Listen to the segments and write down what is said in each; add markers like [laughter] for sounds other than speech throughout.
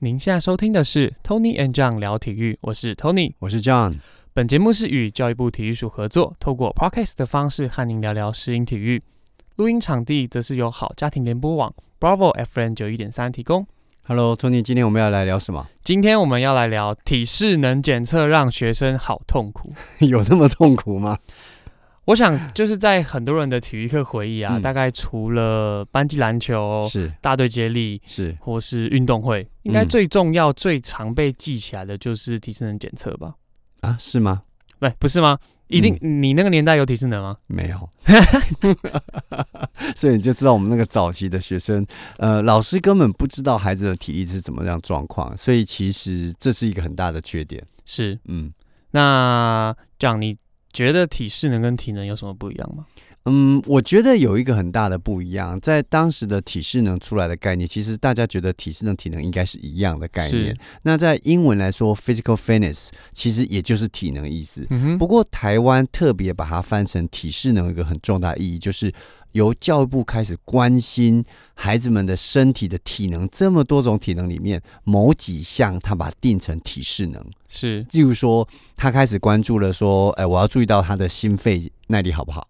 您现在收听的是 Tony and John 聊体育，我是 Tony，我是 John。本节目是与教育部体育署合作，透过 Podcast 的方式和您聊聊适应体育。录音场地则是由好家庭联播网 Bravo FM 九一点三提供。Hello，Tony，今天我们要来聊什么？今天我们要来聊体适能检测让学生好痛苦，[laughs] 有那么痛苦吗？我想就是在很多人的体育课回忆啊，嗯、大概除了班级篮球、是大队接力、是或是运动会，应该最重要、最常被记起来的就是体适能检测吧？啊，是吗？不，不是吗？一定，嗯、你那个年代有体适能吗？没有，[laughs] 所以你就知道我们那个早期的学生，呃，老师根本不知道孩子的体力是怎么样状况，所以其实这是一个很大的缺点。是，嗯，那这样你。觉得体适能跟体能有什么不一样吗？嗯，我觉得有一个很大的不一样，在当时的体适能出来的概念，其实大家觉得体适能、体能应该是一样的概念。那在英文来说，physical fitness 其实也就是体能意思。嗯。不过台湾特别把它翻成体适能，有一个很重大意义就是。由教育部开始关心孩子们的身体的体能，这么多种体能里面，某几项他把它定成体适能，是，例如说，他开始关注了说，哎，我要注意到他的心肺耐力好不好？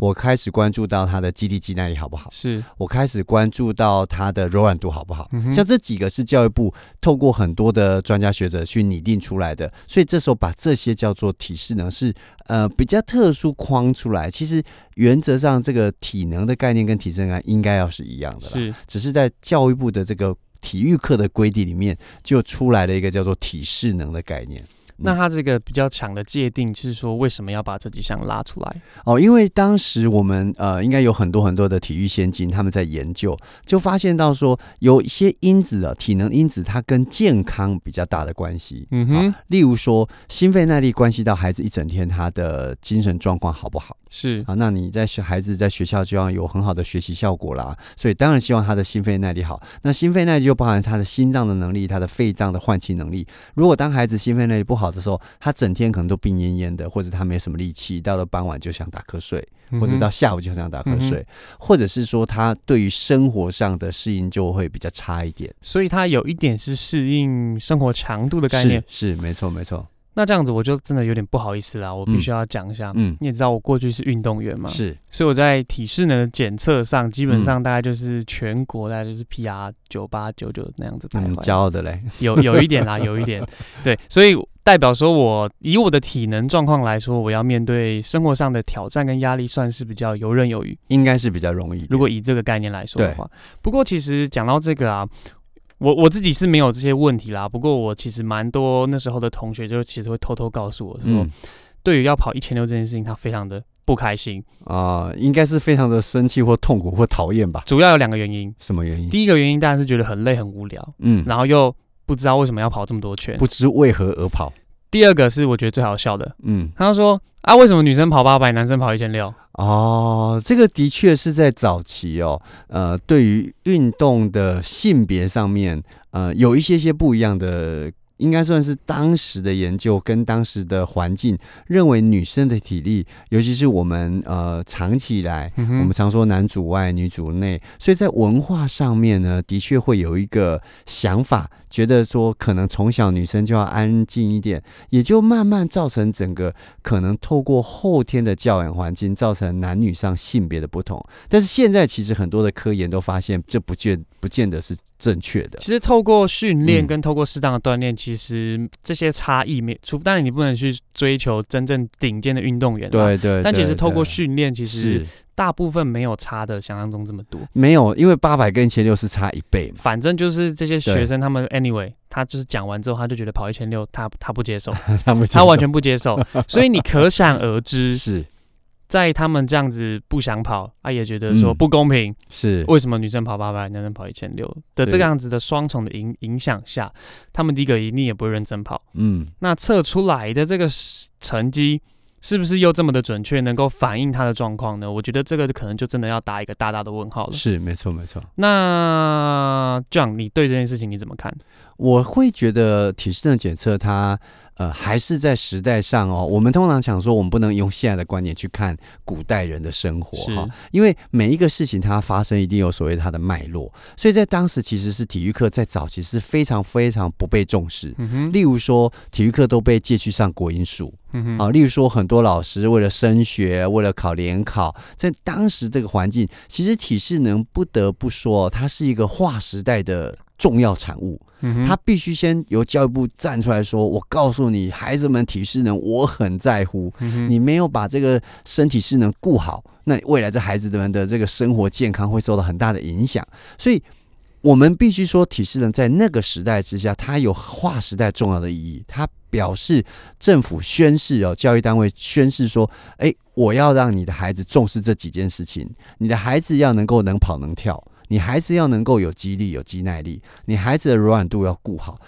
我开始关注到它的肌力肌耐力好不好？是我开始关注到它的柔软度好不好？嗯，像这几个是教育部透过很多的专家学者去拟定出来的，所以这时候把这些叫做体适能，是呃比较特殊框出来。其实原则上这个体能的概念跟体适能应该要是一样的，是，只是在教育部的这个体育课的规定里面就出来了一个叫做体适能的概念。那他这个比较强的界定是说，为什么要把这几项拉出来？哦，因为当时我们呃，应该有很多很多的体育先进，他们在研究，就发现到说，有一些因子啊，体能因子，它跟健康比较大的关系。嗯哼、哦，例如说心肺耐力关系到孩子一整天他的精神状况好不好？是啊，那你在学孩子在学校就要有很好的学习效果啦，所以当然希望他的心肺耐力好。那心肺耐力就包含他的心脏的能力，他的肺脏的换气能力。如果当孩子心肺耐力不好的时候，他整天可能都病恹恹的，或者他没什么力气，到了傍晚就想打瞌睡，或者到下午就想打瞌睡，嗯、或者是说他对于生活上的适应就会比较差一点。所以他有一点是适应生活强度的概念，是，是没错没错。那这样子我就真的有点不好意思啦，我必须要讲一下。嗯，你也知道我过去是运动员嘛，是，所以我在体适能的检测上，基本上大概就是全国大概就是 PR 九八九九那样子徘徊。骄傲的嘞，[laughs] 有有一点啦，有一点。对，所以代表说我以我的体能状况来说，我要面对生活上的挑战跟压力，算是比较游刃有余，应该是比较容易。如果以这个概念来说的话，不过其实讲到这个啊。我我自己是没有这些问题啦，不过我其实蛮多那时候的同学就其实会偷偷告诉我说，嗯、对于要跑一千六这件事情，他非常的不开心啊、呃，应该是非常的生气或痛苦或讨厌吧。主要有两个原因，什么原因？第一个原因当然是觉得很累很无聊，嗯，然后又不知道为什么要跑这么多圈，不知为何而跑。第二个是我觉得最好笑的，嗯，他说啊，为什么女生跑八百，男生跑一千六？哦，这个的确是在早期哦，呃，对于运动的性别上面，呃，有一些些不一样的。应该算是当时的研究跟当时的环境认为女生的体力，尤其是我们呃长期以来，我们常说男主外女主内，所以在文化上面呢，的确会有一个想法，觉得说可能从小女生就要安静一点，也就慢慢造成整个可能透过后天的教养环境，造成男女上性别的不同。但是现在其实很多的科研都发现，这不见不见得是。正确的，其实透过训练跟透过适当的锻炼，其实这些差异没，除非当然你不能去追求真正顶尖的运动员，对对。但其实透过训练，其实大部分没有差的想象中这么多。没有，因为八百跟一千六是差一倍嘛。反正就是这些学生他们 anyway，他就是讲完之后，他就觉得跑一千六，他他不接受，[laughs] 他不接受，他完全不接受。所以你可想而知 [laughs] 是。在他们这样子不想跑，啊，也觉得说不公平，嗯、是为什么女生跑八百，男生跑一千六的这个样子的双重的影影响下，他们第一个一定也不会认真跑，嗯，那测出来的这个成绩是不是又这么的准确，能够反映他的状况呢？我觉得这个可能就真的要打一个大大的问号了。是，没错，没错。那 John，你对这件事情你怎么看？我会觉得体适能检测它。呃，还是在时代上哦。我们通常想说，我们不能用现在的观点去看古代人的生活哈，因为每一个事情它发生一定有所谓它的脉络，所以在当时其实是体育课在早期是非常非常不被重视。例如说，体育课都被借去上国英数。嗯啊，例如说，很多老师为了升学，为了考联考，在当时这个环境，其实体适能不得不说，它是一个划时代的重要产物。嗯，它必须先由教育部站出来说：“我告诉你，孩子们体适能我很在乎。你没有把这个身体适能顾好，那未来这孩子们的这个生活健康会受到很大的影响。”所以。我们必须说，体适能在那个时代之下，它有划时代重要的意义。它表示政府宣誓哦，教育单位宣誓说：“诶，我要让你的孩子重视这几件事情。你的孩子要能够能跑能跳，你孩子要能够有肌力有肌耐力，你孩子的柔软度要顾好。”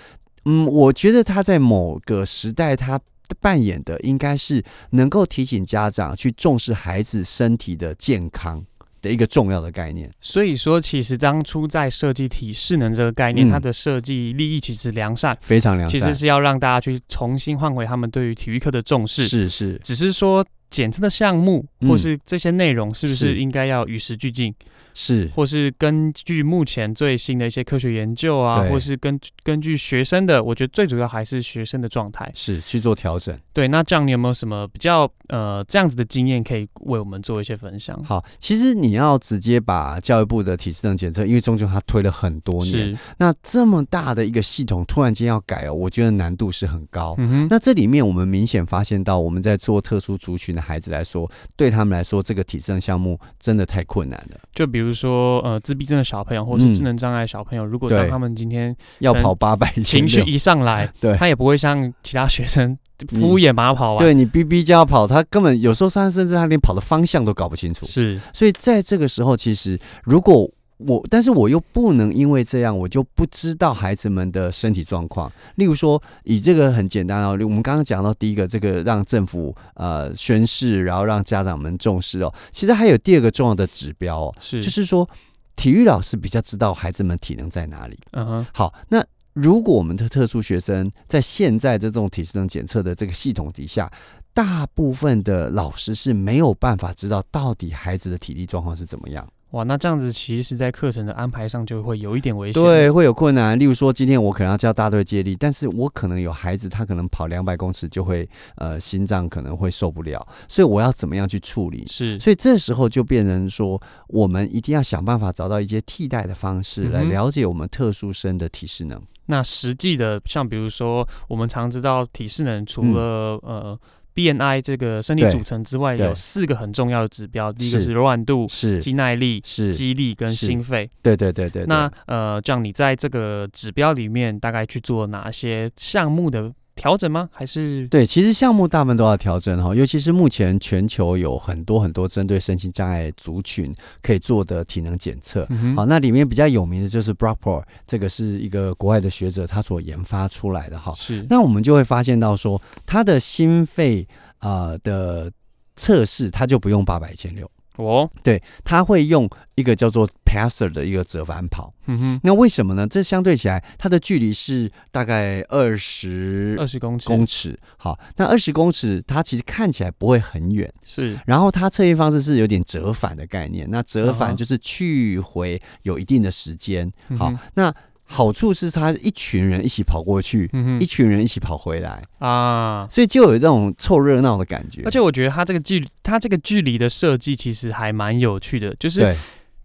嗯，我觉得他在某个时代，他扮演的应该是能够提醒家长去重视孩子身体的健康。的一个重要的概念，所以说，其实当初在设计体适能这个概念，嗯、它的设计立意其实良善，非常良善，其实是要让大家去重新换回他们对于体育课的重视，是是，只是说检测的项目或是这些内容是不是应该要与时俱进。是，或是根据目前最新的一些科学研究啊，或是根根据学生的，我觉得最主要还是学生的状态，是去做调整。对，那这样你有没有什么比较呃这样子的经验可以为我们做一些分享？好，其实你要直接把教育部的体适能检测，因为终究它推了很多年，那这么大的一个系统突然间要改哦，我觉得难度是很高。嗯哼，那这里面我们明显发现到，我们在做特殊族群的孩子来说，对他们来说，这个体适能项目真的太困难了。就比如。说，呃，自闭症的小朋友或是智能障碍小朋友，嗯、如果当他们今天要跑八百，情绪一上来，对，他也不会像其他学生敷衍把他跑完。对，你逼逼叫他跑，他根本有时候他甚至他连跑的方向都搞不清楚。是，所以在这个时候，其实如果我，但是我又不能因为这样，我就不知道孩子们的身体状况。例如说，以这个很简单哦，我们刚刚讲到第一个，这个让政府呃宣誓，然后让家长们重视哦。其实还有第二个重要的指标哦，是就是说，体育老师比较知道孩子们体能在哪里。嗯哼，好，那如果我们的特殊学生在现在的这种体适能检测的这个系统底下，大部分的老师是没有办法知道到底孩子的体力状况是怎么样。哇，那这样子其实，在课程的安排上就会有一点危险。对，会有困难。例如说，今天我可能要教大队接力，但是我可能有孩子，他可能跑两百公尺就会呃心脏可能会受不了，所以我要怎么样去处理？是，所以这时候就变成说，我们一定要想办法找到一些替代的方式来了解我们特殊生的体适能。嗯、那实际的，像比如说，我们常知道体适能除了、嗯、呃。BMI 这个身体组成之外，有四个很重要的指标。第一个是柔软度，是肌耐力，是肌力跟心肺。对对对对。那呃，这样你在这个指标里面大概去做哪些项目的调整吗？还是对，其实项目大部分都要调整哈，尤其是目前全球有很多很多针对身心障碍族群可以做的体能检测。嗯、好，那里面比较有名的就是 Brockport，这个是一个国外的学者他所研发出来的哈。是，那我们就会发现到说，他的心肺啊、呃、的测试，他就不用八百一千六。哦，对，他会用一个叫做 Passer 的一个折返跑。嗯哼，那为什么呢？这相对起来，它的距离是大概二十二十公尺。公尺，好，那二十公尺，它其实看起来不会很远。是，然后它测验方式是有点折返的概念。那折返就是去回有一定的时间。好，那。好处是他一群人一起跑过去，嗯、一群人一起跑回来啊，所以就有这种凑热闹的感觉。而且我觉得他这个距，他这个距离的设计其实还蛮有趣的，就是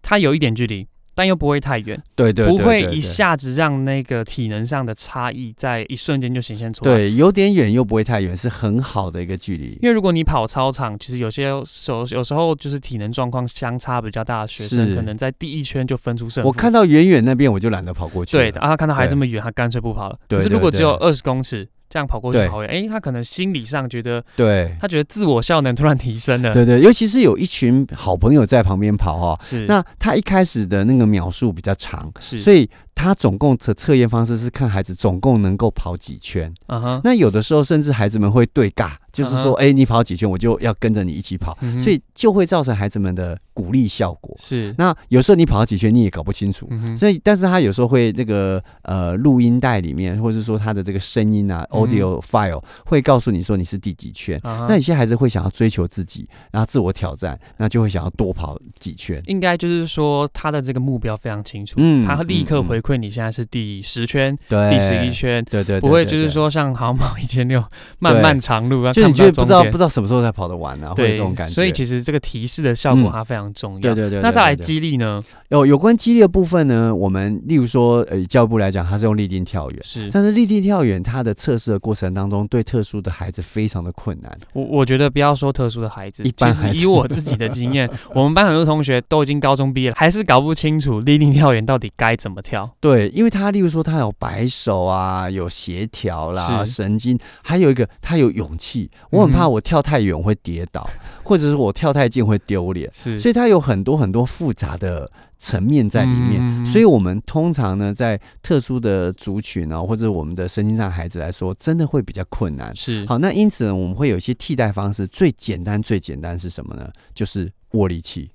他有一点距离。但又不会太远，对对，不会一下子让那个体能上的差异在一瞬间就显现出来。对，有点远又不会太远，是很好的一个距离。因为如果你跑操场，其实有些时候有时候就是体能状况相差比较大的学生，可能在第一圈就分出胜负。我看到远远那边，我就懒得跑过去。对，啊，他看到还这么远，他干脆不跑了。可是如果只有二十公尺。这样跑过去好远，哎、欸，他可能心理上觉得，对，他觉得自我效能突然提升了，对对，尤其是有一群好朋友在旁边跑哈，是，那他一开始的那个秒数比较长，是，所以他总共测测验方式是看孩子总共能够跑几圈，嗯哼，那有的时候甚至孩子们会对尬。就是说，哎、uh 你跑几圈，我就要跟着你一起跑，uh. 所以就会造成孩子们的鼓励效果。是，那有时候你跑了几圈，你也搞不清楚，uh. 所以，但是他有时候会这个呃录音带里面，或者说他的这个声音啊、uh -huh.，audio file 会告诉你说你是第几圈。Uh. 那有些孩子会想要追求自己，然后自我挑战，那就会想要多跑几圈。应该就是说他的这个目标非常清楚，嗯，他会立刻回馈你现在是第十圈，对，第十一圈，对对，不会就是说像好像跑一千六，漫漫长路啊，就你觉得不知道不知道什么时候才跑得完啊，会有这种感觉。所以其实这个提示的效果它非常重要。那再来激励呢？有有关激励的部分呢，我们例如说，呃，教育部来讲，它是用立定跳远，是。但是立定跳远它的测试的过程当中，对特殊的孩子非常的困难。我我觉得不要说特殊的孩子，一般孩子，以我自己的经验，我们班很多同学都已经高中毕业了，还是搞不清楚立定跳远到底该怎么跳。对，因为他例如说他有摆手啊，有协调啦，神经，还有一个他有勇气。我很怕我跳太远会跌倒，嗯、或者是我跳太近会丢脸，是。所以他有很多很多复杂的层面在里面。嗯，所以我们通常呢，在特殊的族群呢，或者我们的身心障孩子来说，真的会比较困难。是。好，那因此呢，我们会有一些替代方式。最简单、最简单是什么呢？就是握力器。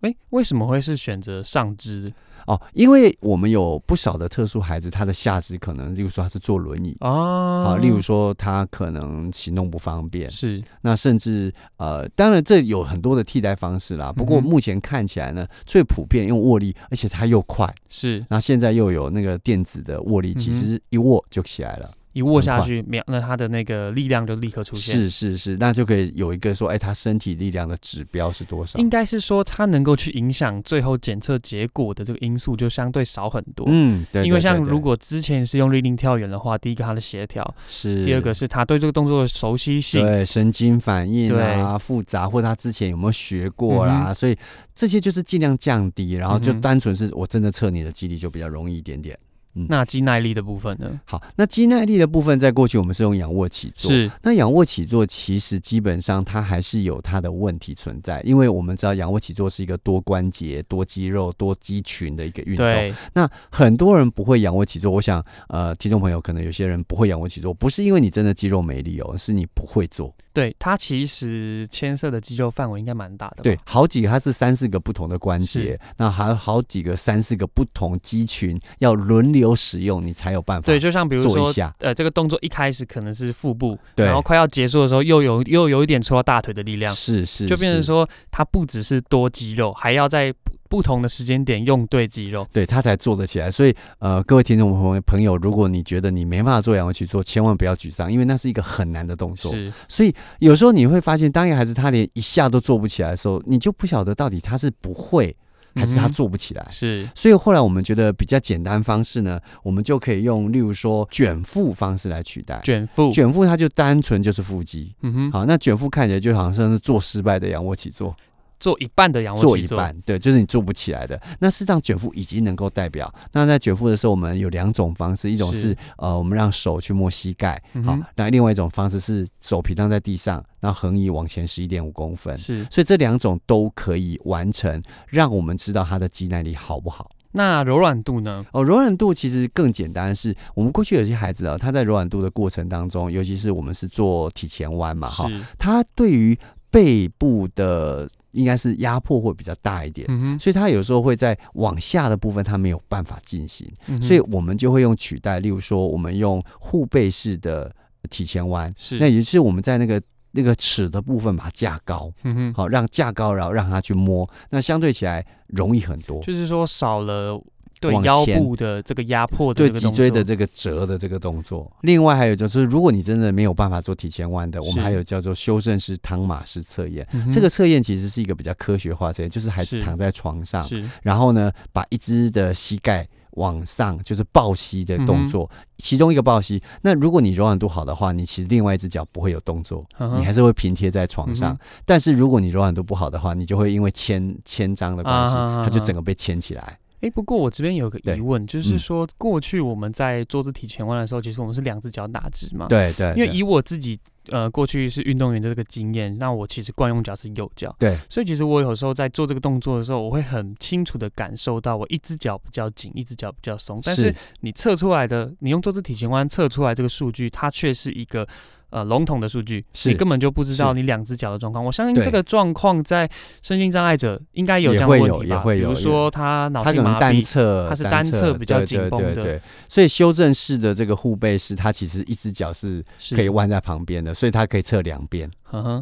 诶，为什么会是选择上肢？哦，因为我们有不少的特殊孩子，他的下肢可能，例如说他是坐轮椅哦，啊，例如说他可能行动不方便，是那甚至呃，当然这有很多的替代方式啦。不过目前看起来呢，嗯、最普遍用握力，而且它又快，是那现在又有那个电子的握力，其实一握就起来了。一握下去，秒，那他的那个力量就立刻出现。是是是，那就可以有一个说，哎，他身体力量的指标是多少？应该是说，他能够去影响最后检测结果的这个因素就相对少很多。嗯，对。因为像如果之前是用立定跳远的话，第一个他的协调是，第二个是他对这个动作的熟悉性，对神经反应啊复杂，或者他之前有没有学过啦，嗯、所以这些就是尽量降低，然后就单纯是我真的测你的肌力就比较容易一点点。嗯、那肌耐力的部分呢？好，那肌耐力的部分，在过去我们是用仰卧起坐。是，那仰卧起坐其实基本上它还是有它的问题存在，因为我们知道仰卧起坐是一个多关节、多肌肉、多肌群的一个运动。对。那很多人不会仰卧起坐，我想，呃，听众朋友可能有些人不会仰卧起坐，不是因为你真的肌肉没力哦，是你不会做。对，它其实牵涉的肌肉范围应该蛮大的。对，好几个，它是三四个不同的关节，那还有好几个三四个不同肌群要轮流使用，你才有办法。对，就像比如说，呃，这个动作一开始可能是腹部，然后快要结束的时候又有又有一点戳到大腿的力量，是是，就变成说它不只是多肌肉，还要在。不同的时间点用对肌肉，对他才做得起来。所以，呃，各位听众朋友朋友，如果你觉得你没办法做仰卧起坐，千万不要沮丧，因为那是一个很难的动作。是，所以有时候你会发现，当一个孩子他连一下都做不起来的时候，你就不晓得到底他是不会，还是他做不起来。嗯、是，所以后来我们觉得比较简单方式呢，我们就可以用，例如说卷腹方式来取代。卷腹，卷腹它就单纯就是腹肌。嗯哼，好，那卷腹看起来就好像是做失败的仰卧起坐。做一半的仰卧起坐，做一半，对，就是你做不起来的。那适当卷腹已经能够代表。那在卷腹的时候，我们有两种方式，一种是，是呃，我们让手去摸膝盖，好，那另外一种方式是手平躺在地上，然后横移往前十一点五公分。是，所以这两种都可以完成，让我们知道它的肌耐力好不好。那柔软度呢？哦，柔软度其实更简单是，是我们过去有些孩子啊，他在柔软度的过程当中，尤其是我们是做体前弯嘛，哈，他对于背部的应该是压迫会比较大一点，嗯，所以他有时候会在往下的部分他没有办法进行，嗯，所以我们就会用取代，例如说我们用护背式的体前弯，是。那也就是我们在那个那个尺的部分把它架高，嗯哼，好让架高，然后让它去摸，那相对起来容易很多，就是说少了。对腰部的这个压迫的，对脊椎的这个折的这个动作。另外还有就是，如果你真的没有办法做体前弯的，我们还有叫做修正式汤马式测验。这个测验其实是一个比较科学化测验，就是孩子躺在床上，然后呢，把一只的膝盖往上，就是抱膝的动作，其中一个抱膝。那如果你柔软度好的话，你其实另外一只脚不会有动作，你还是会平贴在床上。但是如果你柔软度不好的话，你就会因为牵牵张的关系，它就整个被牵起来。哎、欸，不过我这边有个疑问，就是说过去我们在做这体前弯的时候，其实我们是两只脚打直嘛？对对。因为以我自己呃过去是运动员的这个经验，那我其实惯用脚是右脚。对。所以其实我有时候在做这个动作的时候，我会很清楚的感受到我一只脚比较紧，一只脚比较松。但是你测出来的，你用坐姿体前弯测出来这个数据，它却是一个呃，笼统的数据，你根本就不知道你两只脚的状况。我相信这个状况在身心障碍者应该有这样的问题吧？比如说他脑性麻痹，他是单侧比较紧绷的。对对对，所以修正式的这个护背是，他其实一只脚是可以弯在旁边的，所以他可以侧两边，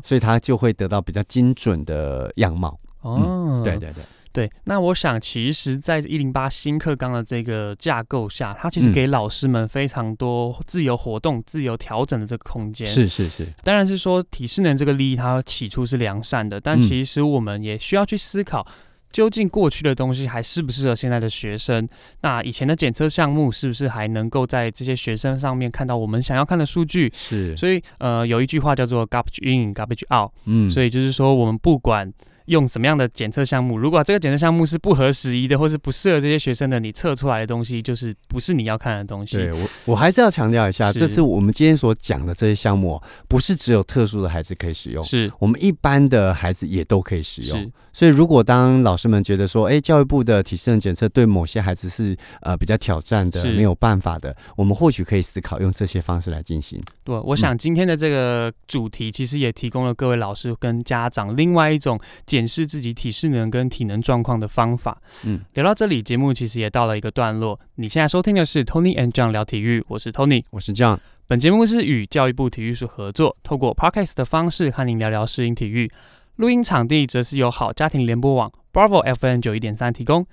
所以他就会得到比较精准的样貌。哦，对对对。对，那我想，其实，在一零八新课纲的这个架构下，它其实给老师们非常多自由活动、嗯、自由调整的这个空间。是是是，当然是说体适能这个利益，它起初是良善的，但其实我们也需要去思考，究竟过去的东西还适不适合现在的学生？那以前的检测项目是不是还能够在这些学生上面看到我们想要看的数据？是，所以呃，有一句话叫做 “garbage in, garbage out”，嗯，所以就是说我们不管。用什么样的检测项目？如果这个检测项目是不合时宜的，或是不适合这些学生的，你测出来的东西就是不是你要看的东西。对，我，我还是要强调一下，这次我们今天所讲的这些项目，不是只有特殊的孩子可以使用，是我们一般的孩子也都可以使用。所以，如果当老师们觉得说，哎，教育部的体适能检测对某些孩子是呃比较挑战的，没有办法的，我们或许可以思考用这些方式来进行。对，我想今天的这个主题其实也提供了各位老师跟家长另外一种检视自己体适能跟体能状况的方法。嗯，聊到这里，节目其实也到了一个段落。你现在收听的是 Tony and John 聊体育，我是 Tony，我是 John。本节目是与教育部体育署合作，透过 Podcast 的方式和您聊聊适应体育。录音场地则是由好家庭联播网 Bravo FM 九一点三提供。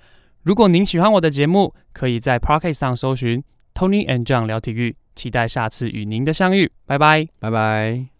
如果您喜欢我的节目，可以在 Podcast 上搜寻 Tony and John 聊体育，期待下次与您的相遇。拜拜，拜拜。